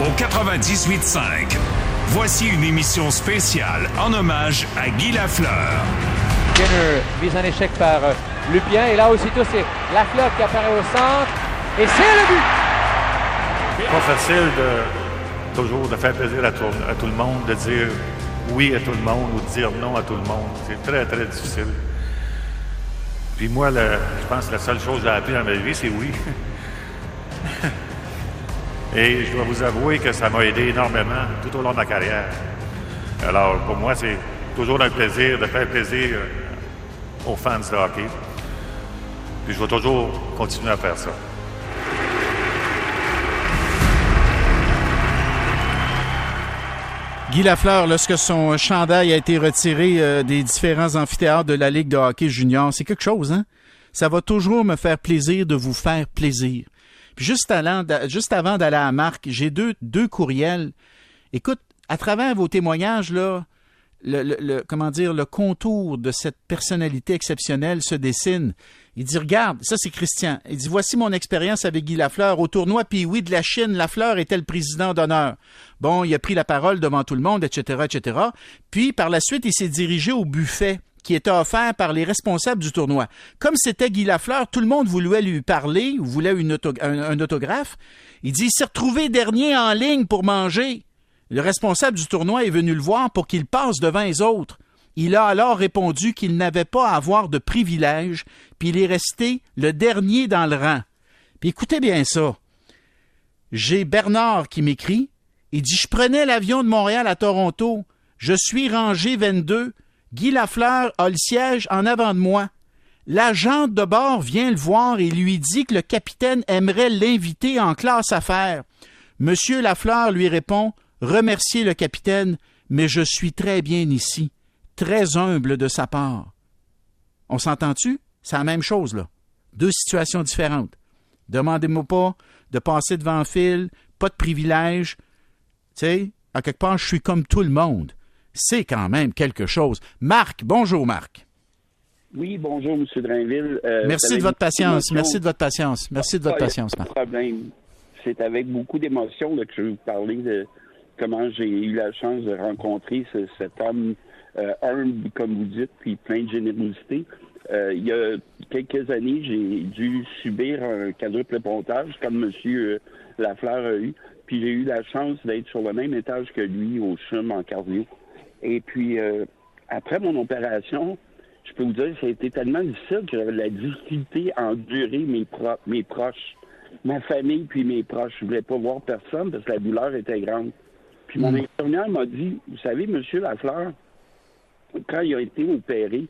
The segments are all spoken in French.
au 98.5. Voici une émission spéciale en hommage à Guy Lafleur. Skinner mise en échec par euh, Lupien. Et là aussitôt, c'est Lafleur qui apparaît au centre. Et c'est le but! Pas facile de toujours de faire plaisir à tout, à tout le monde, de dire oui à tout le monde ou de dire non à tout le monde. C'est très, très difficile. Puis moi, le- je pense que la seule chose que j'ai appris dans ma vie, c'est oui. Et je dois vous avouer que ça m'a aidé énormément tout au long de ma carrière. Alors, pour moi, c'est toujours un plaisir de faire plaisir aux fans de hockey. Puis je vais toujours continuer à faire ça. Guy Lafleur, lorsque son chandail a été retiré euh, des différents amphithéâtres de la Ligue de hockey junior, c'est quelque chose, hein? Ça va toujours me faire plaisir de vous faire plaisir. Puis juste, avant d'aller à marque, j'ai deux, deux courriels. Écoute, à travers vos témoignages, là, le- comment dire, le contour de cette personnalité exceptionnelle se dessine. Il dit, regarde, ça c'est Christian. Il dit, voici mon expérience avec Guy Lafleur. Au tournoi puis oui de la Chine, Lafleur était le président d'honneur. Bon, il a pris la parole devant tout le monde, etc., etc. Puis, par la suite, il s'est dirigé au buffet qui était offert par les responsables du tournoi. Comme c'était Guy Lafleur, tout le monde voulait lui parler, ou voulait un, autographe. Il dit, il s'est retrouvé dernier en ligne pour manger. Le responsable du tournoi est venu le voir pour qu'il passe devant les autres. Il a alors répondu qu'il n'avait pas à avoir de privilèges, puis il est resté le dernier dans le rang. Puis écoutez bien ça. J'ai Bernard qui m'écrit. Il dit Je prenais l'avion de Montréal à Toronto. Je suis rangé 22. Guy Lafleur a le siège en avant de moi. L'agent de bord vient le voir et lui dit que le capitaine aimerait l'inviter en classe affaires. Monsieur Lafleur lui répond Remerciez le capitaine, mais je suis très bien ici. Très humble de sa part. On s'entend-tu? C'est la même chose, là. Deux situations différentes. Demandez-moi pas de passer devant fil, pas de privilèges. Tu sais, à quelque part, je suis comme tout le monde. C'est quand même quelque chose. Marc, bonjour Marc. Oui, bonjour, M. Drainville. Euh, Merci de votre patience. Merci de votre patience. Merci de votre Ah, patience, pas de Marc. problème. C'est avec beaucoup d'émotion que je vais vous parler de comment j'ai eu la chance de rencontrer ce- cet homme euh, humble, comme vous dites, puis plein de générosité. Euh, il y a quelques années, j'ai dû subir un quadruple pontage, comme M. Lafleur a eu. Puis j'ai eu la chance d'être sur le même étage que lui au CHUM en cardio. Et puis, euh, après mon opération, je peux vous dire que ça a été tellement difficile que j'avais de la difficulté à endurer mes, pro- mes proches, ma famille puis mes proches. Je voulais pas voir personne parce que la douleur était grande. Puis mon infirmière m'a dit, vous savez, Monsieur Lafleur, quand il a été opéré,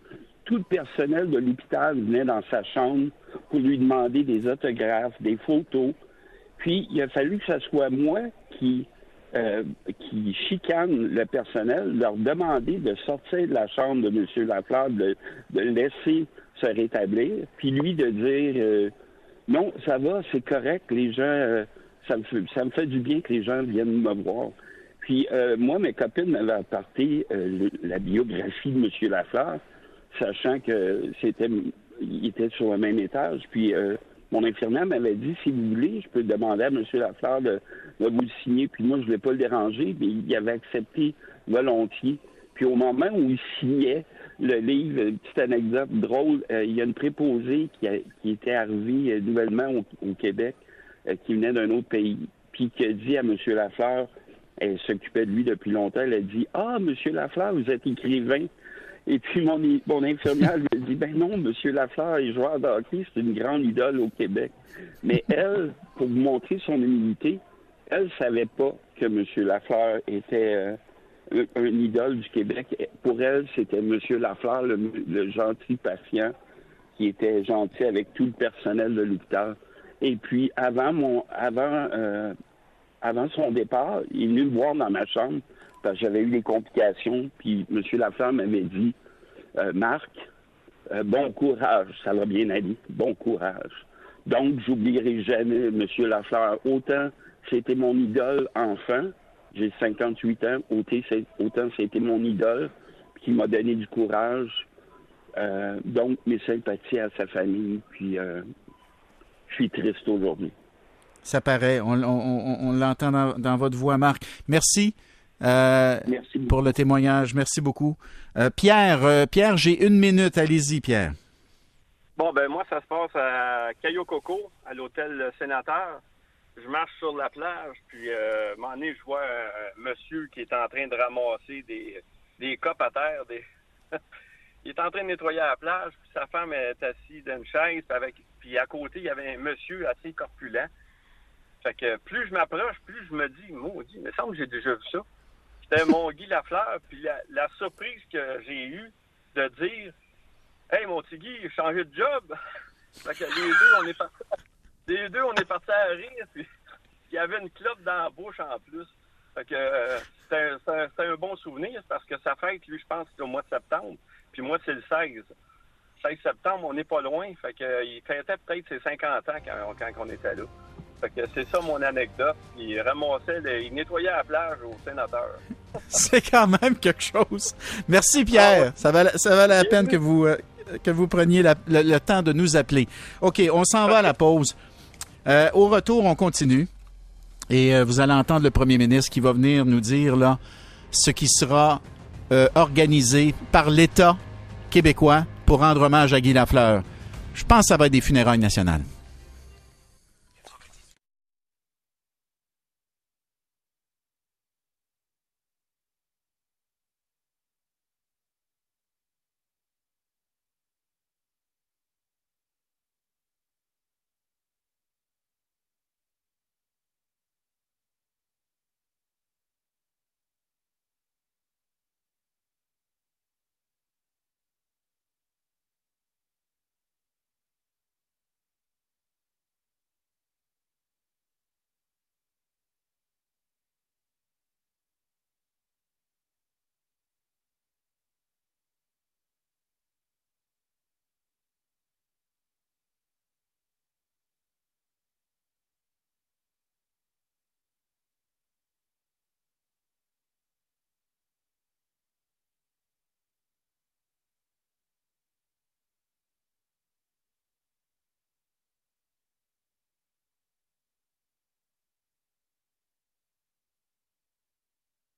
tout le personnel de l'hôpital venait dans sa chambre pour lui demander des autographes, des photos. Puis il a fallu que ce soit moi qui euh, qui chicane le personnel, leur demander de sortir de la chambre de M. Lafleur, de, de laisser se rétablir, puis lui de dire euh, non, ça va, c'est correct, les gens, euh, ça, me fait, ça me fait du bien que les gens viennent me voir. Puis euh, moi, mes copines m'avaient apporté euh, la biographie de M. Lafleur, sachant que c'était il était sur le même étage. Puis euh, mon infirmière m'avait dit si vous voulez, je peux demander à M. Lafleur de, vous le signer. Puis moi, je ne voulais pas le déranger, mais il avait accepté volontiers. Puis au moment où il signait le livre, une petite anecdote drôle, euh, il y a une préposée qui, était arrivée euh, nouvellement au, au Québec, euh, qui venait d'un autre pays, puis qui a dit à M. Lafleur, elle s'occupait de lui depuis longtemps, elle a dit Ah, M. Lafleur, vous êtes écrivain. Et puis mon, mon infirmière lui a dit Ben non, M. Lafleur est joueur de hockey, c'est une grande idole au Québec. Mais elle, pour vous montrer son humilité, elle ne savait pas que M. Lafleur était euh, un, un idole du Québec. Pour elle, c'était M. Lafleur, le, le gentil patient, qui était gentil avec tout le personnel de l'hôpital. Et puis, avant mon avant euh, avant son départ, il est venu me voir dans ma chambre parce que j'avais eu des complications. Puis M. Lafleur m'avait dit euh, Marc, euh, bon courage, ça va bien aller, bon courage. Donc, j'oublierai jamais M. Lafleur. Autant c'était mon idole enfant, j'ai 58 ans, autant c'était mon idole qui m'a donné du courage. Euh, donc, mes sympathies à sa famille, puis je suis triste aujourd'hui. Ça paraît. On, l'entend dans, votre voix, Marc. Merci. Euh, Merci pour le témoignage. Merci beaucoup. Euh, Pierre, euh, Pierre, j'ai une minute. Allez-y, Pierre. Bon, ben moi, ça se passe à Cayo Coco, à l'hôtel Sénateur. Je marche sur la plage, puis euh, à un moment donné, je vois un monsieur qui est en train de ramasser des, des copes à terre. Des... il est en train de nettoyer la plage, puis sa femme est assise dans une chaise, puis, avec... puis à côté, il y avait un monsieur assez corpulent. Fait que plus je m'approche, plus je me dis, maudit, il me semble que j'ai déjà vu ça. C'était mon Guy Lafleur, puis la, surprise que j'ai eue de dire Hey, mon petit Guy, il changé de job. fait que les deux, on est partis. Les deux, on est partis à rire, puis il y avait une clope dans la bouche en plus. Fait que euh, c'était un, bon souvenir parce que sa fête, lui, je pense, c'est au mois de septembre. Puis moi, c'est le 16. 16 septembre, on n'est pas loin. Fait que, il fêtait peut-être ses 50 ans quand, quand on était là. Fait c'est ça mon anecdote. Il ramassait, il nettoyait la plage au sénateur. c'est quand même quelque chose. Merci Pierre. Ça ça la peine que vous, euh, preniez le, temps de nous appeler. OK, on s'en va à la pause. Euh, au retour, on continue. Et euh, vous allez entendre le premier ministre qui va venir nous dire ce qui sera organisé par l'État québécois pour rendre hommage à Guy Lafleur. Je pense que ça va être des funérailles nationales.